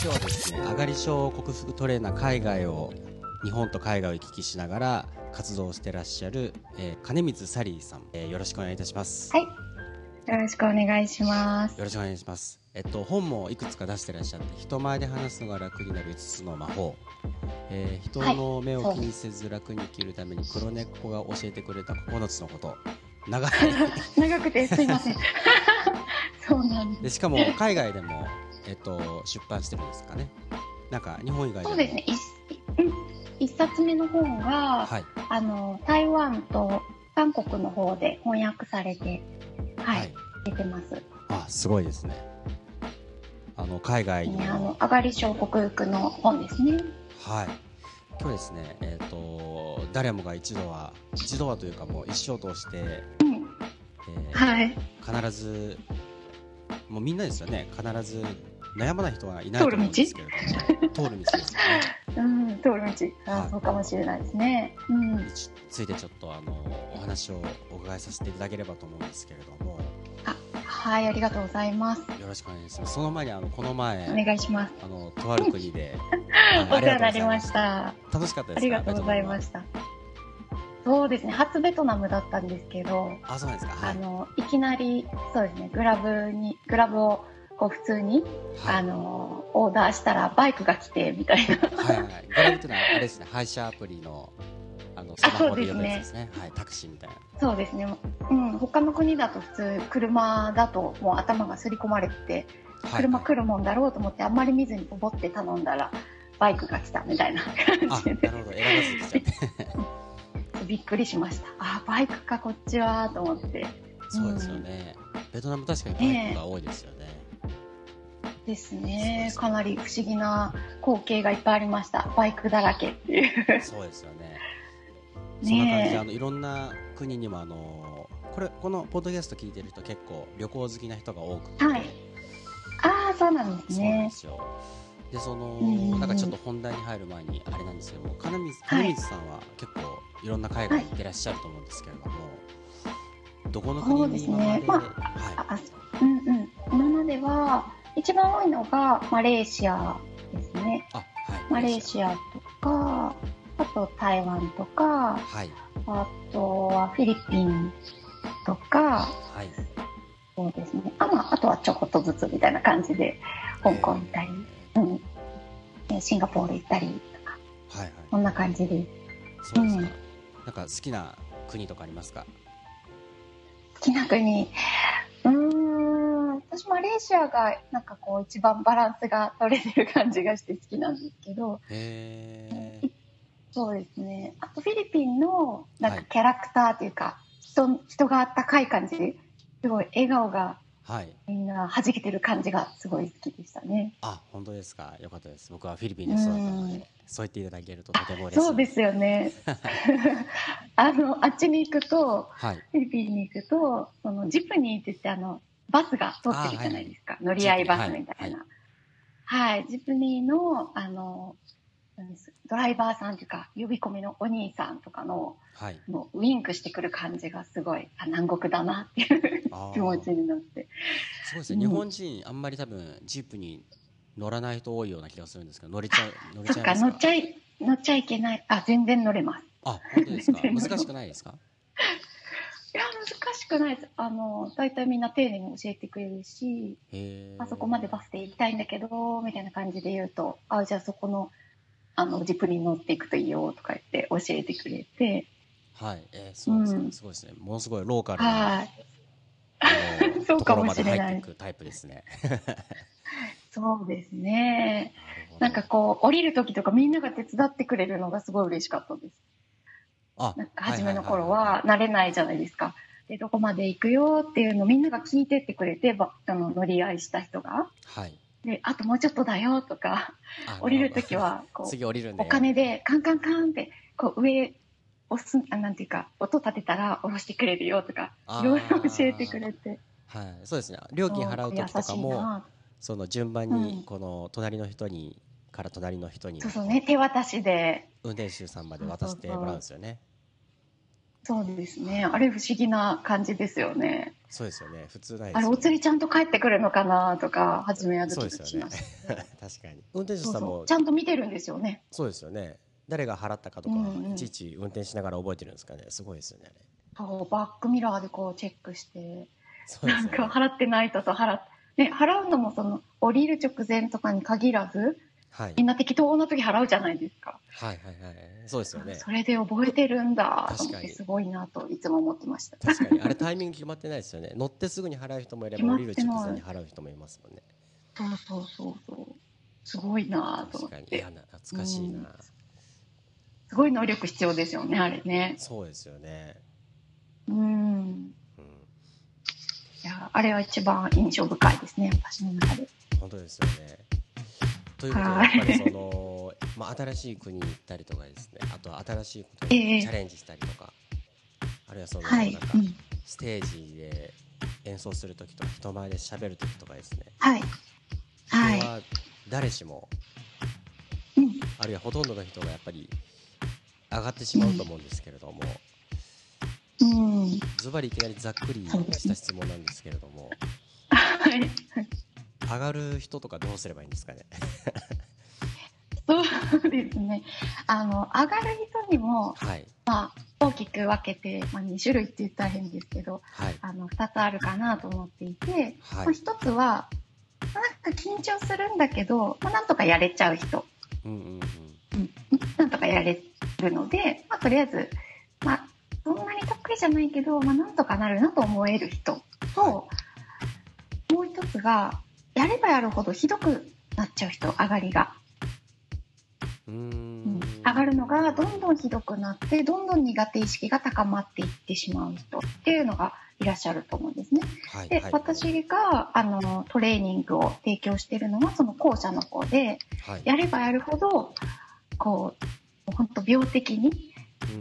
今日はですね上がり症克服トレーナー海外を日本と海外を行き来しながら活動してらっしゃる、えー、金光サリーさん、えー、よろしくお願いいたします。はい。よろしくお願いします。よろしくお願いします。えっと本もいくつか出してらっしゃって人前で話すのが楽になる5つの魔法。えー、人の目を気にせず楽に生きるために黒猫が教えてくれた9つのこと。長い。長くてすいません。そうなんでしかも海外でも、えっと、出版してるんですかねなんか日本以外そうですね一冊目の本が、はい、あの台湾と韓国の方で翻訳されて、はい、はい、出てます。あ、すごいですね。あの海外に、ね、あの上がり症克服の本ですね。はい。今日ですね、えっ、ー、と誰もが一度は一度はというかもう一生通して、うん、えー、はい、必ずもうみんなですよね。必ず悩まない人はいないと思うんですけれども、通る道ですよね。うん、通る道、あ、はい、そうかもしれないですね。うん、ついてちょっとあのお話をお伺いさせていただければと思うんですけれども。あ、はい、ありがとうございます。よろしくお願いします。その前にあのこの前、お願いします。あのとある国で、お世話になりました。楽しかったですありがとうございました。そうですね、初ベトナムだったんですけど、あ、そうですか？はい、あのいきなりそうですね、グラブにグラブをこう普通に、はい、あのオーダーしたらバイクが来てみたいな。はいはい。グラブっていうのはあれですね、配車アプリのあのスマホで呼ぶやつですね。すねはい、タクシーみたいな。そうですね。うん、他の国だと普通車だともう頭が刷り込まれて、車来るもんだろうと思ってあんまり見ずにポボって頼んだらバイクが来たみたいな感じで。なるほど、選ばずに来ちゃって。びっくりしました。あ、バイクかこっちはと思って。そうですよね。うん、ベトナム確かにバイクが多いですよね。ですね。かなり不思議な光景がいっぱいありました。バイクだらけっていう。そうですよね。そんな感じであのいろんな国にもあのこれこのポッドキャスト聞いてる人結構旅行好きな人が多くて、はい、ああそうなんですね。そうなんですよ。でその、なんかちょっと本題に入る前にあれなんですけども金水金水さんは結構いろんな海外に行ってらっしゃると思うんですけれども、はい、どこの国に今まで、ねまあ、はい、うんうん。今までは一番多いのがマレーシアですね。はい、マレーシアとか、あと台湾とか、はい、あとはフィリピンとか、はい、そうですね。あ,、まあ、あとはちょこっとずつみたいな感じで、香港行ったり、うん、シンガポール行ったりとか、はいはい、こんな感じで。そうですか。うん、なんか好きな国とかありますか？好きな国。私マレーシアがなんかこう一番バランスが取れてる感じがして好きなんですけどそうですねあとフィリピンのなんかキャラクターというか、はい、人人があったかい感じすごい笑顔がはい、みんな弾けてる感じがすごい好きでしたね。あ、本当ですか？よかったです。僕はフィリピンで育ったので、そう言っていただけるととても嬉しい。そうですよね。あのあっちに行くと、はい、フィリピンに行くと、そのジプニーって言ってあのバスが通ってるじゃないですか。はい、乗り合いバスみたいな。はい、はい、ジプニーの、あの、ドライバーさんというか、呼び込みのお兄さんとかの、はい、もうウィンクしてくる感じがすごい、あ南国だなっていう気持ちになって。そうですね、うん、日本人、あんまり多分、ジープに乗らない人多いような気がするんですけど、乗れちゃう、乗れちゃいますか？乗っちゃい、乗っちゃいけない。あ、全然乗れます。あ、本当ですか？難しくないですか？くないです。あの大体みんな丁寧に教えてくれるしあそこまでバスで行きたいんだけどみたいな感じで言うとあじゃあそこのあのジップに乗っていくといいよとか言って教えてくれて。はい、えー、そうですね、うん、すごいですね。ものすごいローカルな、はい、そうかもしれない。タイプですね。そうですね。なんかこう降りる時とかみんなが手伝ってくれるのがすごい嬉しかったです。なんか初めの頃は慣れないじゃないですか。でどこまで行くよっていうのをみんなが聞いてってくれてばあの乗り合いした人が。はい。であともうちょっとだよとか 降りる時はこう次降りる、ね、お金でカンカンカンってこう上押すあなんていうか音立てたら下ろしてくれるよとかいろいろ教えてくれて。はい。そうですね。料金払う時とかもその順番にこの隣の人に、うん、から隣の人にそうそうね手渡しで。運転手さんまで渡してもらうんですよね。そうですね。あれ不思議な感じですよね。そうですよね。普通ない、ね、あれお釣りちゃんと帰ってくるのかなとか初めはドキドキします。確かに。運転手さんもちゃんと見てるんですよね。そうですよね。誰が払ったかとか、うんうん、いちいち運転しながら覚えてるんですかね。すごいですよね。そうバックミラーでこうチェックして、ね、なんか払ってない人と払。ね、払うのもその降りる直前とかに限らず、はい、みんな適当な時払うじゃないですか。はいはいはい。そうですよね。それで覚えてるんだと思ってすごいなといつも思ってました。確かに。あれタイミング決まってないですよね。乗ってすぐに払う人もいれば降りる直前に払う人もいますもんね。そうそうそうそう。すごいなと思って。確かに。いや懐かしいな、うん、すごい能力必要ですよね、あれね。そうですよね。うん。うん、いや、あれは一番印象深いですね、私の中で。本当ですよね。ということはやっぱりその、まあ、新しい国に行ったりとかですね。あとは新しいことにチャレンジしたりとか、えー、あるいはその、なんかステージで演奏する時とか人前で喋る時とかですね、はい、人は誰しも、うん、あるいはほとんどの人がやっぱり上がってしまうと思うんですけれども、ズバリいきなりざっくりした質問なんですけれども、はい上がる人とかどうすればいいんですかね？そうですね。あの上がる人にも、はい、まあ、大きく分けて、まあ、2種類って言ったら変ですけど、はい、あの2つあるかなと思っていて、はい、まあ、1つはなんか緊張するんだけど、まあ、なんとかやれちゃう人、うんうんうん、なんとかやれるので、まあ、とりあえず、まあ、そんなに得意じゃないけど、まあ、なんとかなるなと思える人と、もう一つがやればやるほどひどくなっちゃう人上がりが。うん。上がるのがどんどんひどくなってどんどん苦手意識が高まっていってしまう人っていうのがいらっしゃると思うんですね。はいで、はい、私があのトレーニングを提供しているのはその後者の方で、はい、やればやるほどこう本当病的に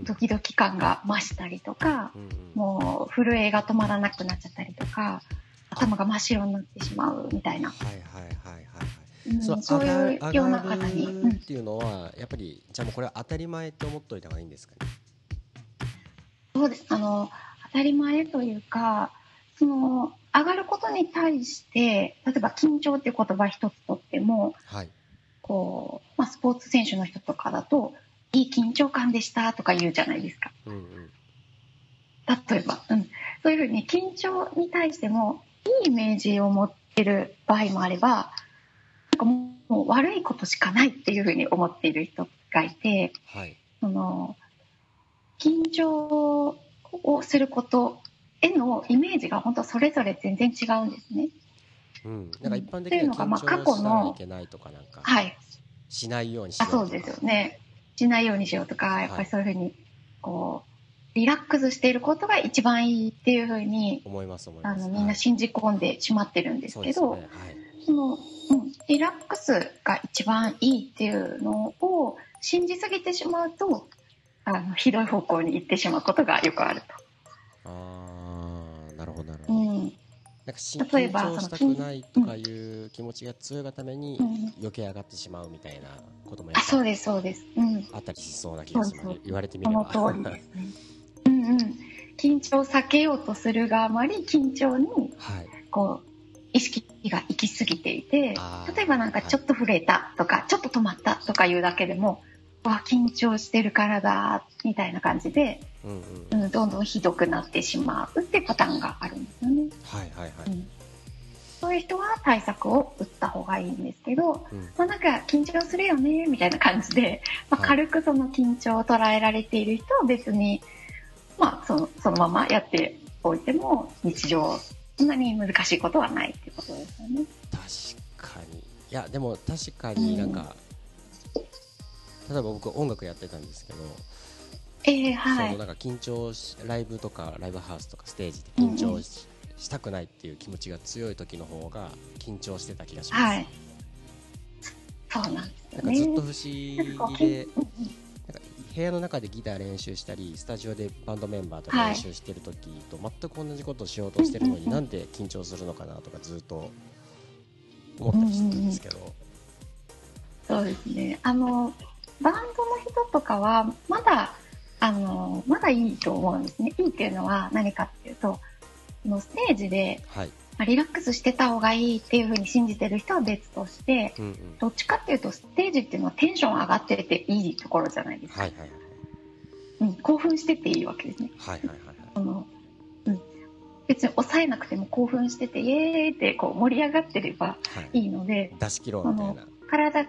ドキドキ感が増したりとか、うん、もう震えが止まらなくなっちゃったりとか頭が真っ白になってしまうみたいな。はいはいはいはいうん、そそういうような方に。っていうのは、やっぱりじゃあもうこれは当たり前って思っといた方がいいんですかね？そうですあの当たり前というかその上がることに対して例えば緊張っていう言葉一つとっても、はい、こうまあ、スポーツ選手の人とかだといい緊張感でしたとか言うじゃないですか。うんうん、例えば、うん、そういうふうに緊張に対してもいいイメージを持ってる場合もあればなんかもう悪いことしかないっていうふうに思っている人がいて、はい、その緊張をすることへのイメージが本当それぞれ全然違うんですね。うん、なんか一般的には緊張したらいけないとかなんか、はい、しないようにしようとか。あそうですよね。しないようにしようとかやっぱりそういうふうにこうリラックスしていることが一番いいっていうふうに思いますあのみんな信じ込んでしまってるんですけど、はい、その、うん、リラックスが一番いいっていうのを信じすぎてしまうとあのひどい方向に行ってしまうことがよくあると。あなるほどなるほど。うん。なんか緊張したくないとかいう気持ちが強いがために余計上がってしまうみたいなこともやっぱ、うん、あそうですそうです、うん、あったりしそうな気がします言われてみれば。その通りですねうん。うん、緊張を避けようとするがあまり緊張にこう意識が行き過ぎていて例えばなんかちょっと震えたとか、はい、ちょっと止まったとかいうだけでもわ緊張してるからだみたいな感じで、うん、うん、どんどんひどくなってしまうってパターンがあるんですよね。はいはいはい、うん。そういう人は対策を打った方がいいんですけど、うん、まあ、なんか緊張するよねみたいな感じで、まあ、軽くその緊張を捉えられている人は別にまあ、そのそのままやっておいても日常そんなに難しいことはないってことですよね。確かにいやでも確かになんか、うん、例えば僕音楽やってたんですけどえー、はい、そのなんか緊張ライブとかライブハウスとかステージで緊張しうんうん、したくないっていう気持ちが強い時の方が緊張してた気がします。はい、そうなんですよ、ね、なんかずっと不思議で。部屋の中でギター練習したりスタジオでバンドメンバーと練習してる時と全く同じことをしようとしてるのに、なんで緊張するのかなとかずっと思ったりしてたんですけど、そうですね。あのバンドの人とかはまだあの、まだいいと思うんですね。いいっていうのは何かっていうと、のステージで、はい、まあ、リラックスしてた方がいいっていうふうに信じてる人は別として、うんうん、どっちかっていうとステージっていうのはテンション上がってていいところじゃないですか。はいはいはい。うん、興奮してていいわけですね。はいはいはい、はい、そのうん、別に抑えなくても興奮しててイエーイってこう盛り上がってればい。いので、はい、出し切ろうみたいな。体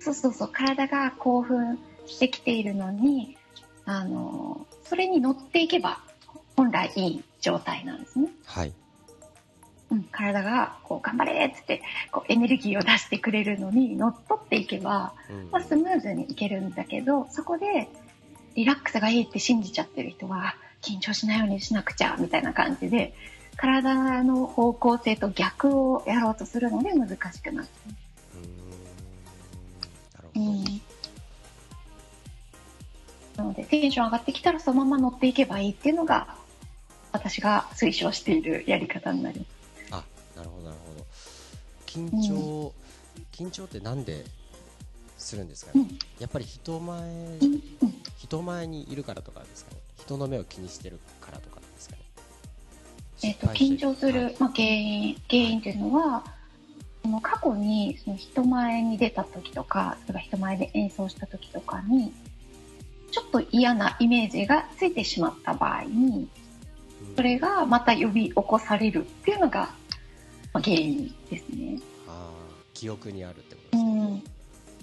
そうそうそう体が興奮してきているのにあのそれに乗っていけば本来いい状態なんですね。はいうん、体がこう頑張れっつってこうエネルギーを出してくれるのに乗っ取っていけば、まあ、スムーズにいけるんだけどそこでリラックスがいいって信じちゃってる人は緊張しないようにしなくちゃみたいな感じで体の方向性と逆をやろうとするので難しくなって。うん、なのでテンション上がってきたらそのまま乗っていけばいいっていうのが私が推奨しているやり方になります。あなるほどなるほど。緊張、うん、緊張ってなんでするんですかね、うん、やっぱり人前、うん、人前にいるからとかですかね？人の目を気にしてるからとかですかね？えっ、と緊張する、はい、まあ、原因原因というのはその過去にその人前に出た時とか例えば人前で演奏した時とかにちょっと嫌なイメージがついてしまった場合にそれがまた呼び起こされるっていうのが原因ですね。あ記憶にあるってことですね。うん、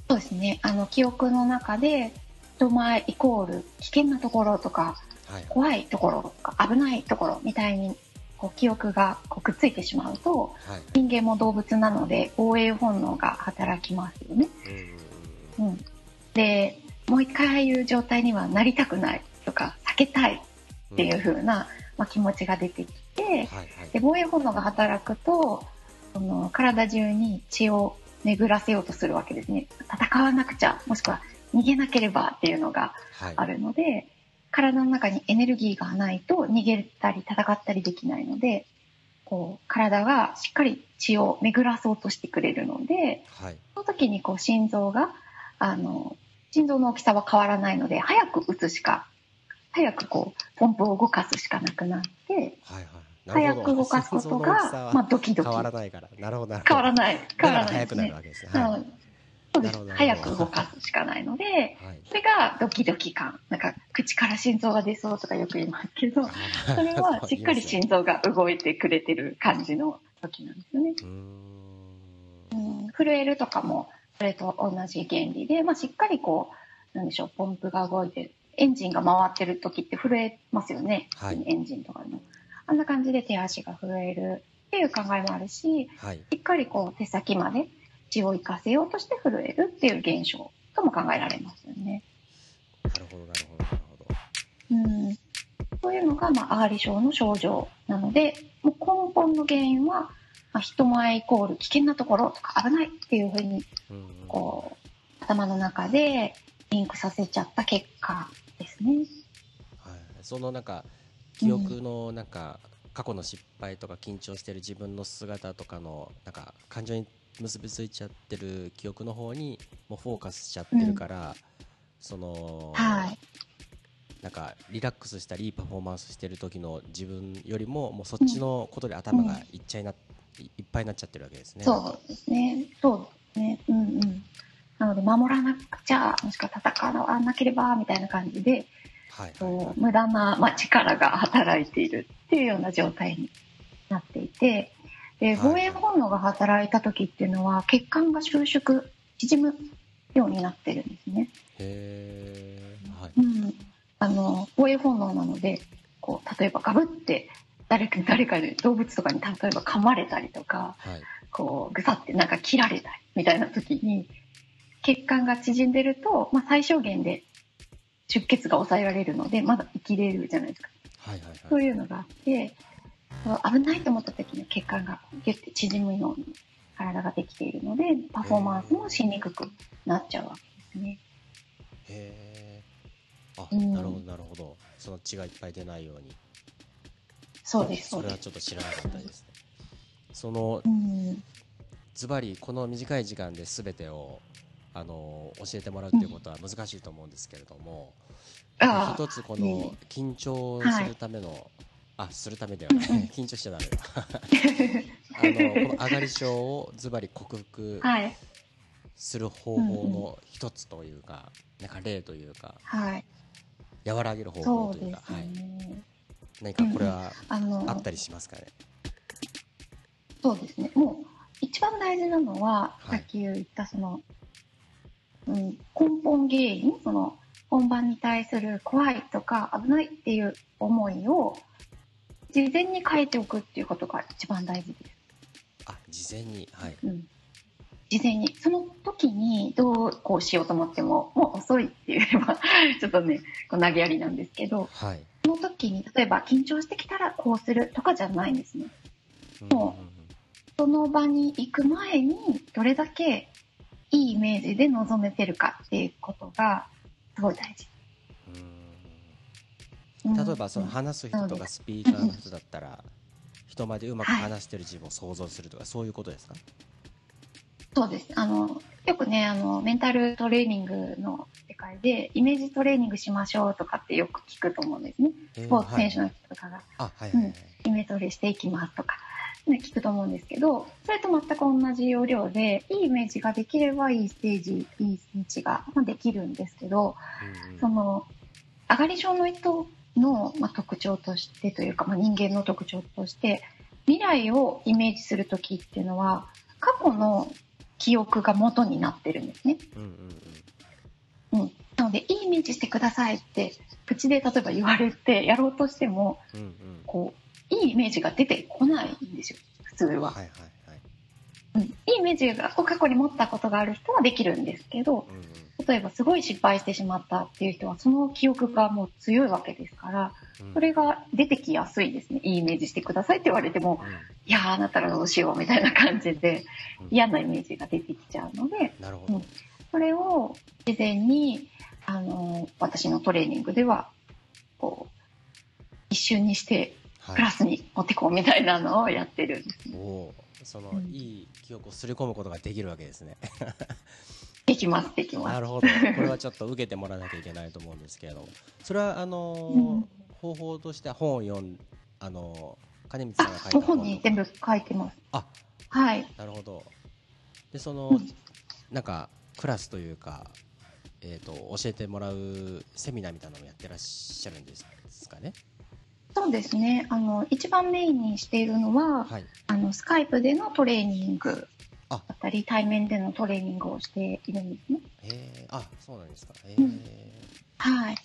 そうですね。あの記憶の中で人前イコール危険なところとか、はい、怖いところとか危ないところみたいにこう記憶がこうくっついてしまうと、はい、人間も動物なので防衛本能が働きますよね。うん、うん、でもう一回ああいう状態にはなりたくないとか避けたいっていう風な、まあ、気持ちが出てきて、はいはい、で防衛本能が働くとその体中に血を巡らせようとするわけですね。戦わなくちゃもしくは逃げなければっていうのがあるので、はい、体の中にエネルギーがないと逃げたり戦ったりできないのでこう体がしっかり血を巡らそうとしてくれるので、はい、その時にこう心臓があの心臓の大きさは変わらないので早く打つしか早くこうポンプを動かすしかなくなって、はいはい早く動かすことが、まあ、ドキドキ。変わらないから。なるほど。変わらない。変わらない、早くなるわけですね。はい、そうです。早く動かすしかないので、はい、それがドキドキ感。なんか、口から心臓が出そうとかよく言いますけど、それはしっかり心臓が動いてくれてる感じの時なんですよね。うん震えるとかも、それと同じ原理で、まあ、しっかりこう、なんでしょう、ポンプが動いてエンジンが回ってる時って震えますよね、はい、エンジンとかの。あんな感じで手足が震えるっていう考えもあるし、はい、しっかりこう手先まで血を生かせようとして震えるっていう現象とも考えられますよね。なるほどなるほどなるほど。うんそういうのが、まあ、あがり症の症状なのでもう根本の原因は、まあ、人前イコール危険なところとか危ないっていうふうに、こう頭の中でリンクさせちゃった結果ね。はい、そのなんか記憶のなんか、過去の失敗とか緊張してる自分の姿とかのなんか感情に結びついちゃってる記憶の方にもうフォーカスしちゃってるから、うん、その、はい、なんかリラックスしたりいいパフォーマンスしてる時の自分よりももうそっちのことで頭がいっちゃいな、うん、いっぱいになっちゃってるわけですね。そうですね。そうですね。うんうん。なので守らなくちゃもしくは戦わなければみたいな感じで、はい。はい、無駄な、まあ、力が働いているっていうような状態になっていてで防衛本能が働いた時っていうのは血管が収縮縮むようになってるんですね。へはい、うん、あの防衛本能なのでこう例えばガブって誰か誰かで動物とかに例えば噛まれたりとか、はい、こうぐさってなんか切られたりみたいな時に血管が縮んでると、まあ、最小限で出血が抑えられるのでまだ生きれるじゃないですか、はいはいはい、そういうのがあって危ないと思った時に血管がギュッて縮むように体ができているのでパフォーマンスもしにくくなっちゃうわけですね。へえあ、うん、なるほどなるほど。その血がいっぱい出ないように。そうです。それはちょっと知らなかったですね。その、うん、ズバリこの短い時間で全てをあの教えてもらうっていうことは難しいと思うんですけれども、うん、一つこの緊張するための、はい、あするためではない。緊張しちゃダメだ。あのこの上がり症をズバリ克服する方法の一つというか、なんか例というか、はい、和らげる方法というか、ね、はい、何かこれはあったりしますかね、そうですね。もう一番大事なのは、さっき言ったその、うん、根本原因その本番に対する怖いとか危ないっていう思いを事前に書いておくっていうことが一番大事です。あ事前にはい、うん。事前に。その時にどうこうしようと思ってももう遅いっていうのはちょっとねこう投げやりなんですけど、はい、その時に例えば緊張してきたらこうするとかじゃないんですね。もうその場に行く前にどれだけいいイメージで臨めてるかっていうことがすごい大事。例えばその話す人がスピーカーの人だったら、人前でうまく話してる自分を想像するとか、そういうことですか？そうです。あのよくねあのメンタルトレーニングの世界でイメージトレーニングしましょうとかってよく聞くと思うんですね。スポーツ選手の人とかが、はいイメージトレしていきますとかね、聞くと思うんですけど、それと全く同じ要領で、いいイメージができればいいステージ、いいスピーチができるんですけど、うん、その、上がり症の人の、まあ、特徴としてというか、まあ、人間の特徴として、未来をイメージするときっていうのは、過去の記憶が元になってるんですね。うん、うん。うん、なので、いいイメージしてくださいって、口で例えば言われてやろうとしても、うんうん、こう、いいイメージが出てこないんですよ。普通は。はいはいはい。うん、いいイメージが過去に持ったことがある人はできるんですけど、うん、例えばすごい失敗してしまったっていう人はその記憶がもう強いわけですから、うん、それが出てきやすいですね。いいイメージしてくださいって言われても、うん、いやーあなたらどうしようみたいな感じで嫌なイメージが出てきちゃうので、なるほど。それを事前にあの私のトレーニングではこう一瞬にしてクラスに持ってこうみたいなのをやってるんです、ね、おその、うん、いい記憶をすり込むことができるわけですね。できますできます。なるほど。これはちょっと受けてもらわなきゃいけないと思うんですけれど。もそれはあのーうん、方法としては本を読んあのー、金光さんが書いた本に全部書いてます。あ。はい。なるほど。でその、うん、なんかクラスというかえーと教えてもらうセミナーみたいなのをやってらっしゃるんですかね？そうですね。あの一番メインにしているのは、はい、あのスカイプでのトレーニングだったり対面でのトレーニングをしているんですね。へあそうなんですか。へうん、はい。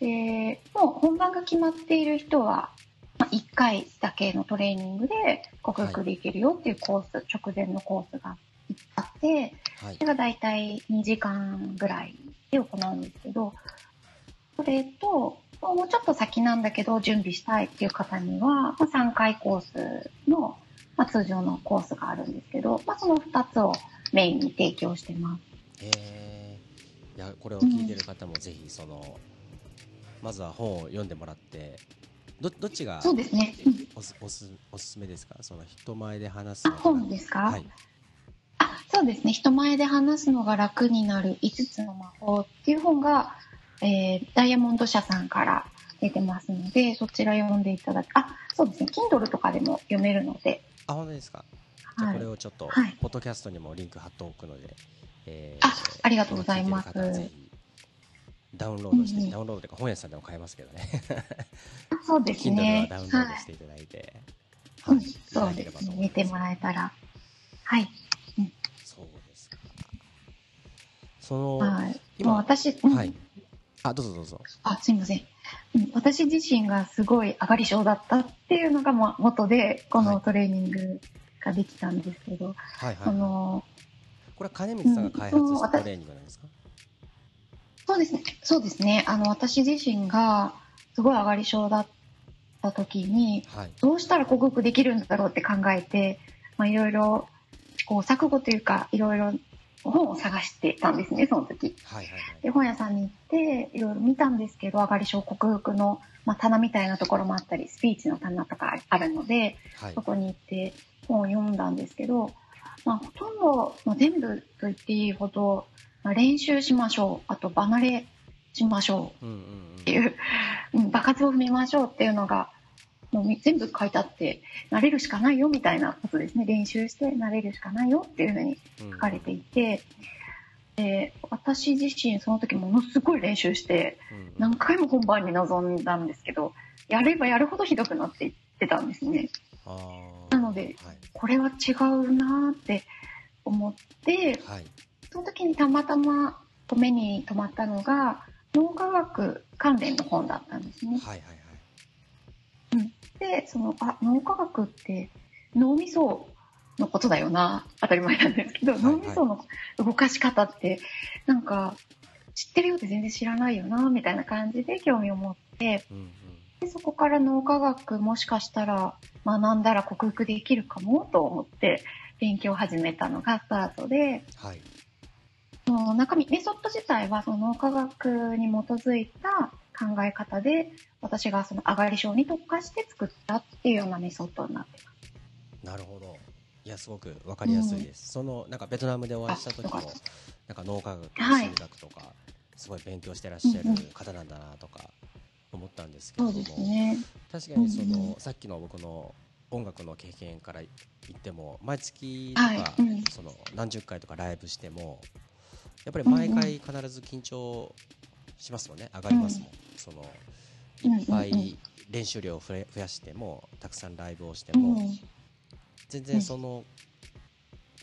でもう本番が決まっている人は、まあ、1回だけのトレーニングで克服できるよっていうコース、はい、直前のコースがあって、はい、それが大体2時間ぐらいで行うんですけどそれともうちょっと先なんだけど準備したいっていう方には、まあ、3回コースの、まあ、通常のコースがあるんですけど、まあ、その2つをメインに提供してます。えー、いやこれを聞いてる方もぜひその、うん、まずは本を読んでもらってどどっちがそうですね、おすおすおすすめですか？その人前で話すの本ですか、はい、あそうですね。人前で話すのが楽になる5つの魔法っていう本がえー、ダイヤモンド社さんから出てますので、そちら読んでいただく。あ、そうですね。Kindle とかでも読めるので。あ、本当ですか？じゃこれをちょっと、はい、ポッドキャストにもリンク貼っておくので、えー、あ、ありがとうございます。ダウンロードして、うんうん、ダウンロードというか本屋さんでも買えますけどね。そうですね。Kindle はダウンロードしていただいて、はい、はい、そうですね。見てもらえたら。はい。うん、そうですか。その、はい、今、私、うん、はい。あ、どうぞどうぞ。あ、すみません。うん、私自身がすごい上がり症だったっていうのが、まあ、元で、このトレーニングができたんですけど、はいはい、あのこれは金光さんが開発したトレーニングなんですか、そうですね。そうですね。あの、私自身がすごい上がり症だった時に、はい、どうしたら克服できるんだろうって考えて、まあ、いろいろ、こう、錯誤というか、いろいろ本を探してたんですね、その時。はいはいはい、で本屋さんに行っていろいろ見たんですけど、上がり症克服の、まあ、棚みたいなところもあったり、スピーチの棚とかあるので、はい、そこに行って本を読んだんですけど、まあ、ほとんど、まあ、全部と言っていいほどまあ、練習しましょうあと離れしましょうっていう,、うん、場数を踏みましょうっていうのがもう全部書いてあって慣れるしかないよみたいなことですね。練習して慣れるしかないよっていうふうに書かれていて、うん、で私自身その時ものすごい練習して何回も本番に臨んだんですけどやればやるほどひどくなっていってたんですね。なので、はい、これは違うなって思って、はい、その時にたまたま目に留まったのが脳科学関連の本だったんですね。はいはいはいうん、でそのあ脳科学って脳みそのことだよな。当たり前なんですけど、はいはい、脳みその動かし方ってなんか知ってるよって全然知らないよなみたいな感じで興味を持って、うんうん、でそこから脳科学もしかしたら学んだら克服できるかもと思って勉強を始めたのがスタートで、はい、の中身メソッド自体はその脳科学に基づいた考え方で私がその上がり症に特化して作ったっていうようなメソッドになってます。なるほど。いやすごくわかりやすいです。うん、そのなんかベトナムでお会いした時もなんか脳科学、心理学とか、すごい勉強してらっしゃる方なんだなとか思ったんですけれども、ね、確かにその、うんうん、さっきの僕の音楽の経験から言っても毎月とか、はいうん、その何十回とかライブしてもやっぱり毎回必ず緊張しますもんね、上がりますもん、そのいっぱい練習量を増やしてもたくさんライブをしても、全然その、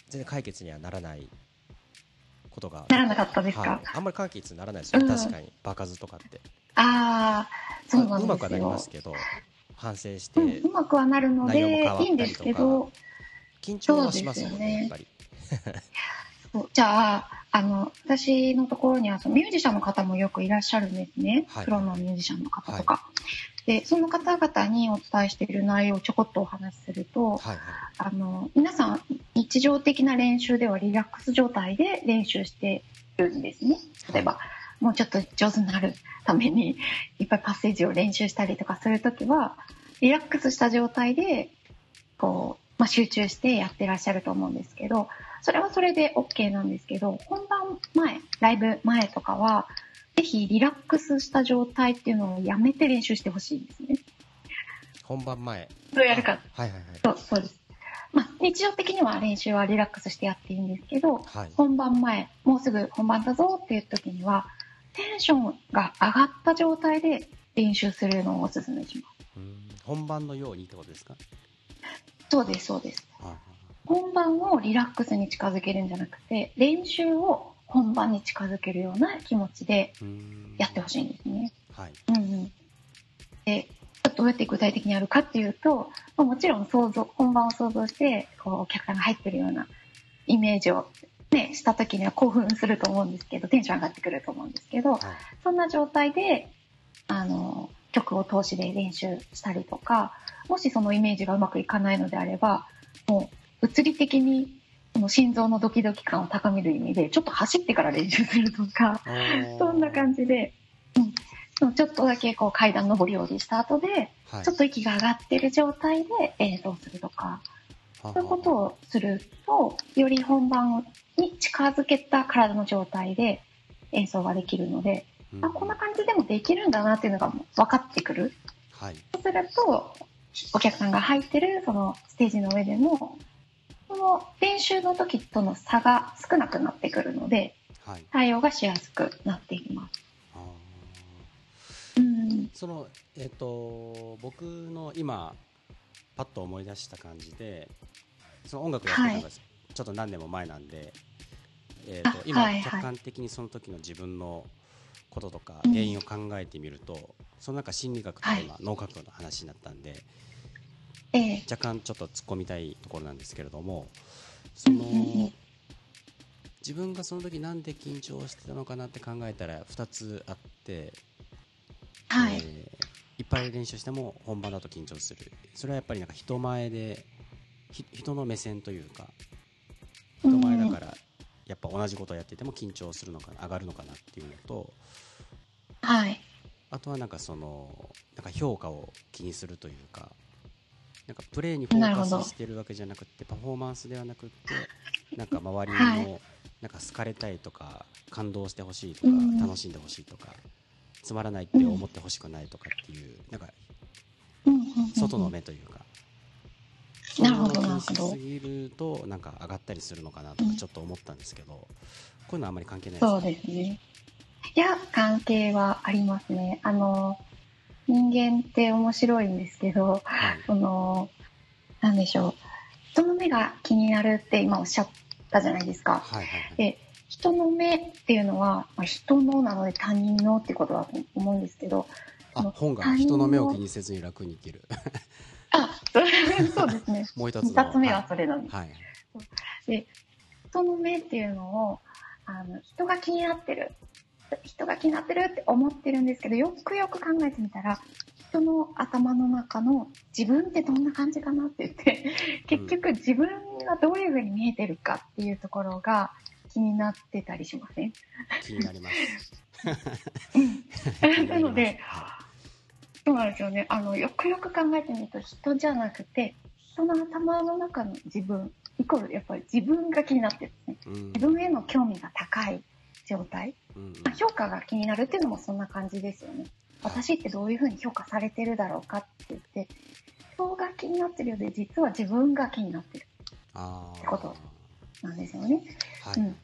全然解決にはならないことがならなかったですか、はい、あんまり解決にならないですよ。ね、確かに。場数とかって。ああそうなんですよ、うまくはなりますけど反省して、うん、うまくはなるのでいいんですけど。緊張はしますよねね。やっぱりじゃああの私のところにはそのミュージシャンの方もよくいらっしゃるんですね、はい、プロのミュージシャンの方とか。はい、でその方々にお伝えしている内容をちょこっとお話しすると、はいはい、あの皆さん日常的な練習ではリラックス状態で練習してるんですね。例えば、もうちょっと上手になるためにいっぱいパッセージを練習したりとかするときはリラックスした状態でこう、まあ、集中してやってらっしゃると思うんですけどそれはそれで OK なんですけど、本番前、ライブ前とかは、ぜひリラックスした状態っていうのをやめて練習してほしいんですね。本番前。どうやるか。はいはいはい。そう、そうです。まあ、日常的には練習はリラックスしてやっていいんですけど、はい、本番前、もうすぐ本番だぞっていう時には、テンションが上がった状態で練習するのをお勧めします。本番のようにってことですか？そうです、そうです。本番をリラックスに近づけるんじゃなくて練習を本番に近づけるような気持ちでやってほしいんですね。はい、うんうん、でどうやって具体的にやるかっていうともちろん想像本番を想像してこうお客さんが入ってるようなイメージを、ね、した時には興奮すると思うんですけどテンション上がってくると思うんですけど、はい、そんな状態であの曲を通しで練習したりとかもしそのイメージがうまくいかないのであればもう物理的にその心臓のドキドキ感を高める意味でちょっと走ってから練習するとかそんな感じで、うん、ちょっとだけこう階段上り下りした後で、はい、ちょっと息が上がってる状態で演奏するとかそういうことをするとより本番に近づけた体の状態で演奏ができるので、うん、あこんな感じでもできるんだなっていうのが分かってくる。はい、そうするとお客さんが入ってるそのステージの上でもその練習の時との差が少なくなってくるので、はい、対応がしやすくなっています。うん、そのえっ、ー、と僕の今パッと思い出した感じでその音楽やってたのがちょっと何年も前なんで、えーと、今、客観的にその時の自分のこととか原因を考えてみると、うん、その中心理学とか今、脳科学の話になったんでええ、若干ちょっと突っ込みたいところなんですけれどもその、自分がその時なんで緊張してたのかなって考えたら2つあって、はい。えー、いっぱい練習しても本番だと緊張する。それはやっぱりなんか人前で人の目線というか人前だからやっぱ同じことをやってても緊張するのかな上がるのかなっていうのと、はい、あとはなんかそのなんか評価を気にするというかなんかプレーにフォーカスしてるわけじゃなくてパフォーマンスではなくて なんか周りのなんか好かれたいとか感動してほしいとか、楽しんでほしいとかつまらないって思ってほしくないとかっていう、なんか、外の目というかなるほどなるほどすぎるとなんか上がったりするのかなとかちょっと思ったんですけど、こういうのはあんまり関係ないですか？そうですね。いや関係はありますね。あの人間って面白いんですけど、はい、そのなんでしょう人の目が気になるって今おっしゃったじゃないですか。はいはいはい、で人の目っていうのは、まあ、人のなので他人のってことだと思うんですけどあ本が人の目を気にせずに楽に生きる。あそうですね。もう一つ二つ目はそれなんです。はい、で人の目っていうのをあの人が気になってる人が気になってるって思ってるんですけどよくよく考えてみたら人の頭の中の自分ってどんな感じかなって言って結局自分がどういうふうに見えてるかっていうところが気になってたりしません？気になります。なので、そうなんですよね。あの、よくよく考えてみると人じゃなくて、人の頭の中の自分、イコールやっぱり自分が気になってるね。うん、自分への興味が高い状態、うんまあ、評価が気になるっていうのもそんな感じですよね。私ってどういうふうに評価されてるだろうかって言って、人が気になってるようで、実は自分が気になってる。ってことなんですよね。はい、うん、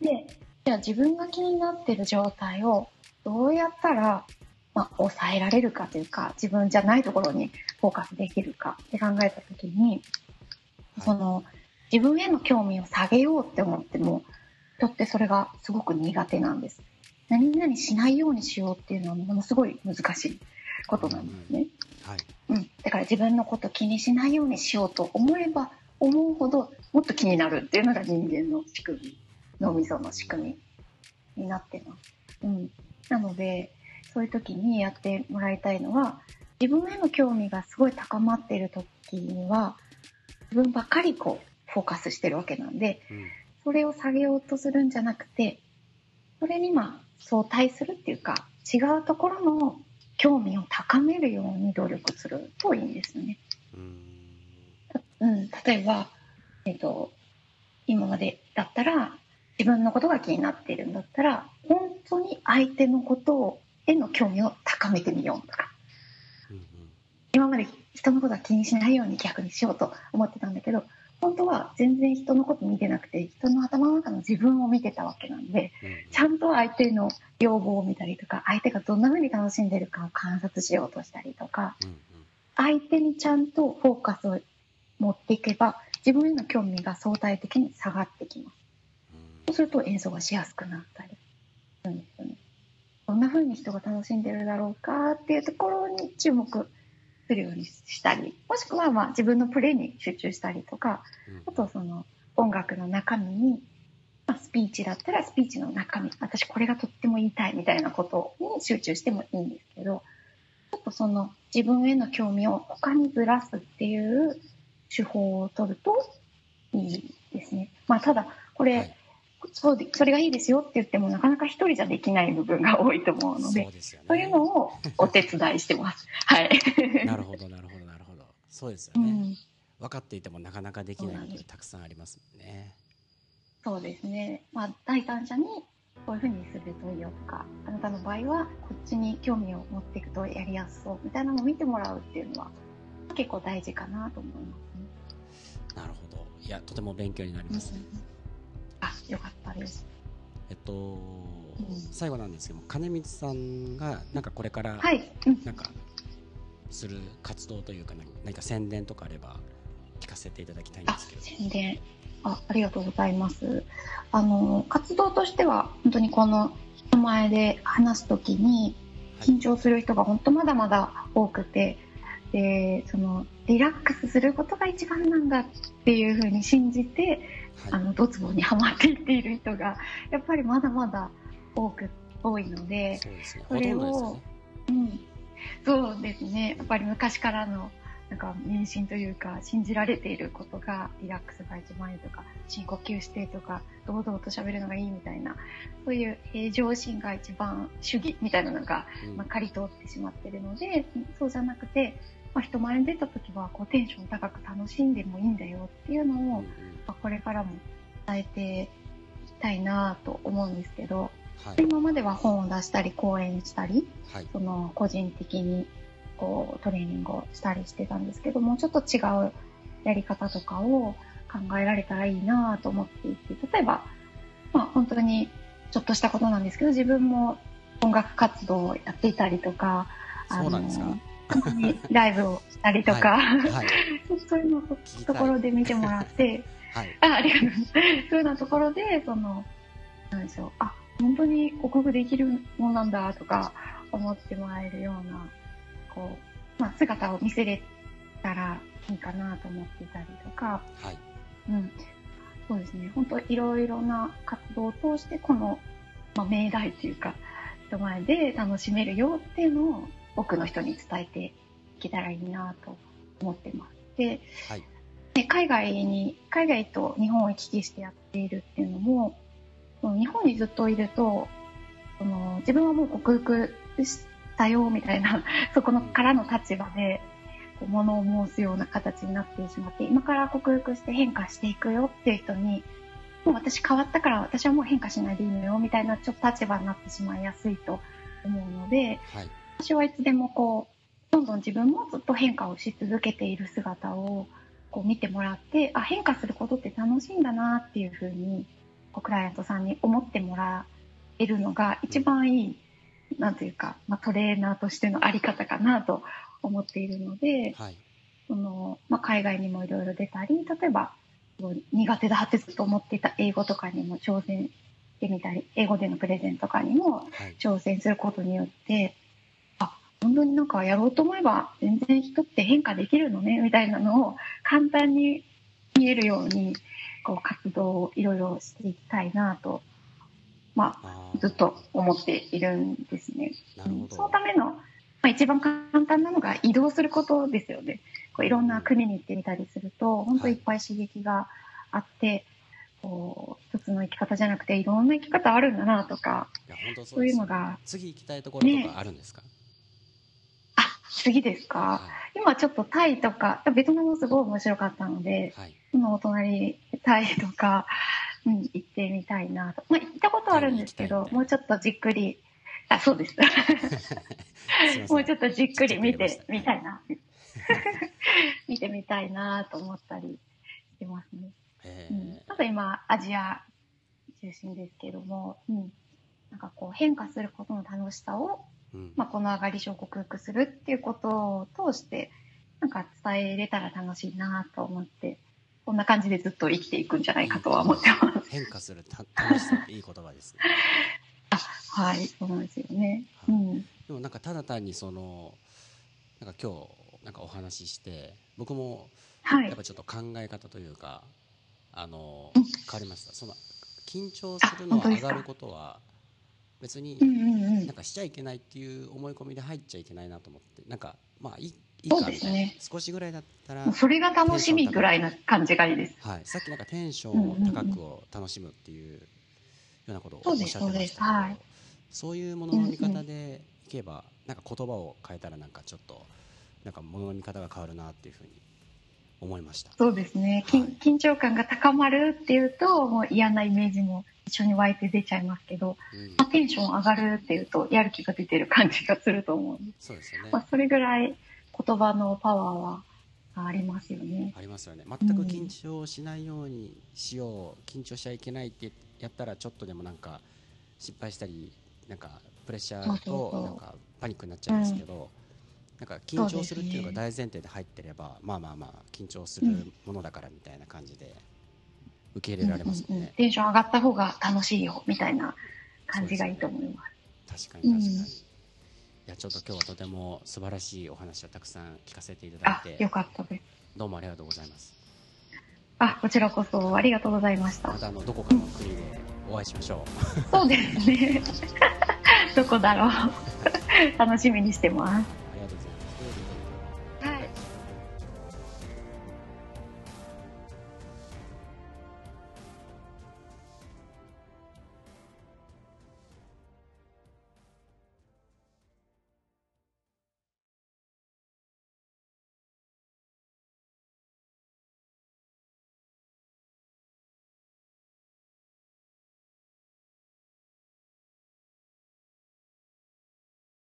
で、じゃあ自分が気になってる状態をどうやったら、まあ、抑えられるかというか、自分じゃないところにフォーカスできるかって考えたときに、その、自分への興味を下げようって思っても、人ってそれがすごく苦手なんです。何々しないようにしようっていうのはものすごい難しいことなんですね。はい。うん。だから自分のこと気にしないようにしようと思えば思うほどもっと気になるっていうのが人間の仕組み、脳みその仕組みになってます。うん。なので、そういう時にやってもらいたいのは、自分への興味がすごい高まっている時には、自分ばっかりこう、フォーカスしてるわけなんで、うん、それを下げようとするんじゃなくて、それにまあ、相対するっていうか、違うところの興味を高めるように努力するといいんですよね。うん。うん、例えば、えっ、ー、と、今までだったら、自分のことが気になっているんだったら、本当に相手のことへの興味を高めてみようとか、うんうん、今まで人のことは気にしないように逆にしようと思ってたんだけど、本当は全然人のこと見てなくて、人の頭の中の自分を見てたわけなんで、ちゃんと相手の要望を見たりとか、相手がどんな風に楽しんでるかを観察しようとしたりとか、相手にちゃんとフォーカスを持っていけば自分への興味が相対的に下がってきます。そうすると演奏がしやすくなったりするんですよね。どんな風に人が楽しんでるだろうかっていうところに注目するようにしたり、もしくはまあ自分のプレーに集中したりとか、あとその音楽の中身に、まあ、スピーチだったらスピーチの中身、私これがとっても言いたいみたいなことに集中してもいいんですけど、ちょっとその自分への興味を他にずらすっていう手法を取るといいですね。まあ、ただ、これ、はい、そうで、それがいいですよって言っても、なかなか一人じゃできない部分が多いと思うので、そう、ね,、そういうのをお手伝いしてます。はい。なるほど、なるほど、なるほど。そうですよね。うん、分かっていてもなかなかできないことたくさんありますもんね。そうですね。まあ、第三者にこういうふうにするといいよとか、あなたの場合はこっちに興味を持っていくとやりやすそうみたいなのを見てもらうっていうのは結構大事かなと思います。なるほどいやとても勉強になります、ね、あよかったです。えっと、うん、最後なんですけども金光さんがなんかこれからなんかする活動というか何か宣伝とかあれば聞かせていただきたいんですけど。宣伝。あありがとうございます。あの活動としては本当にこの人前で話すときに緊張する人が本当まだまだ多くて、でそのリラックスすることが一番なんだっていうふうに信じて、はい、あのドツボにはまっていっている人がやっぱりまだまだ多く多いのでそ、ね,、れを、ね、うん、そうですね。やっぱり昔からのなんか迷信というか信じられていることがリラックスが一番いいとか深呼吸してとか堂々と喋るのがいいみたいなそういう平常心が一番主義みたいなのが、うん、まあ、刈り通ってしまっているのでそうじゃなくてまあ、人前に出た時はこうテンション高く楽しんでもいいんだよっていうのを、まあ、これからも伝えていたいなと思うんですけど、はい、今までは本を出したり講演したり、はい、その個人的にこうトレーニングをしたりしてたんですけどもちょっと違うやり方とかを考えられたらいいなと思っていて例えば、まあ、本当にちょっとしたことなんですけど自分も音楽活動をやっていたりとかそうなんですか？ライブをしたりとか、はいはい、そういうのところで見てもらって、はい、あありがとうございます。そういうようなところで、その、なんでしょう、あ、本当に克服できるもんなんだとか思ってもらえるような、こう、まあ、姿を見せれたらいいかなと思っていたりとか、はい。うん。そうですね。本当いろいろな活動を通して、この、まあ、命題というか、人前で楽しめるよっていうのを多くの人に伝えていけたらいいなと思ってます。で、はい、で海外に、海外と日本を行き来してやっているっていうのも、日本にずっといると、その自分はもう克服したよみたいな、そこのからの立場で、物を申すような形になってしまって、今から克服して変化していくよっていう人に、もう私変わったから私はもう変化しないでいいのよみたいなちょっと立場になってしまいやすいと思うので、はい、私はいつでもこう、どんどん自分もずっと変化をし続けている姿をこう見てもらって、あ、変化することって楽しいんだなっていうふうに、こうクライアントさんに思ってもらえるのが一番いい、なんというか、まあ、トレーナーとしてのあり方かなと思っているので、はい、そのまあ、海外にもいろいろ出たり、例えば苦手だってずっと思っていた英語とかにも挑戦してみたり、英語でのプレゼンとかにも挑戦することによって、本当になんかやろうと思えば全然人って変化できるのねみたいなのを簡単に見えるようにこう活動をいろいろしていきたいなと、まあ、ずっと思っているんですね。そのための、まあ、一番簡単なのが移動することですよね。こういろんな国に行ってみたりすると本当いっぱい刺激があって、こう一つの生き方じゃなくていろんな生き方あるんだなとかそういうのが次行きたいところとかあるんですか、ね次ですか、今ちょっとタイとか、ベトナムもすごい面白かったので、はい、今お隣、タイとか、うん、行ってみたいなと。まあ、行ったことあるんですけど、もうちょっとじっくり、あ、そうです。もうちょっとじっくり見てみた。いな。見てみたいなと思ったりしてますね。うん、あと今、アジア中心ですけども、うん、なんかこう変化することの楽しさをまあ、この上がり症を克服するっていうことを通してなんか伝えれたら楽しいなと思ってこんな感じでずっと生きていくんじゃないかとは思ってます。変化するた楽しさっていい言葉ですね。あはいそうなんですよね。うん、でもなんかただ単にそのなんか今日なんかお話しして僕もやっぱちょっと考え方というか、あの変わりました。その緊張するのは上がることは別になんかしちゃいけないっていう思い込みで入っちゃいけないなと思って。なんかまあいいいいかみたいな、ね、少しぐらいだったらそれが楽しみぐらいな感じがいいです、はい、さっきなんかテンションを高くを楽しむっていうようなことをおっしゃってましたけど、はい、そういうものの見方でいけば、なんか言葉を変えたらなんかちょっとなんかものの見方が変わるなっていうふうに思いました。そうですね、はい、緊張感が高まるっていうともう嫌なイメージも一緒に湧いて出ちゃいますけど、うん、まあ、テンション上がるっていうとやる気が出てる感じがすると思うんで。そうですよね、まあ、それぐらい言葉のパワーはありますよね。ありますよね。全く緊張しないようにしよう、うん、緊張しちゃいけないってやったらちょっとでもなんか失敗したりなんかプレッシャーとなんかパニックになっちゃうんですけど、うん、なんか緊張するっていうのが大前提で入ってれば、ね、まあまあまあ緊張するものだからみたいな感じで、受け入れられますね、うんうんうん、テンション上がった方が楽しいよみたいな感じがいいと思います。すね、確かに確かに、うん、いやちょっと今日はとても素晴らしいお話をたくさん聞かせていただいて。よかったです。どうもありがとうございます。あこちらこそありがとうございました。またあのどこかの国でお会いしましょう。そうですね。どこだろう。楽しみにしてます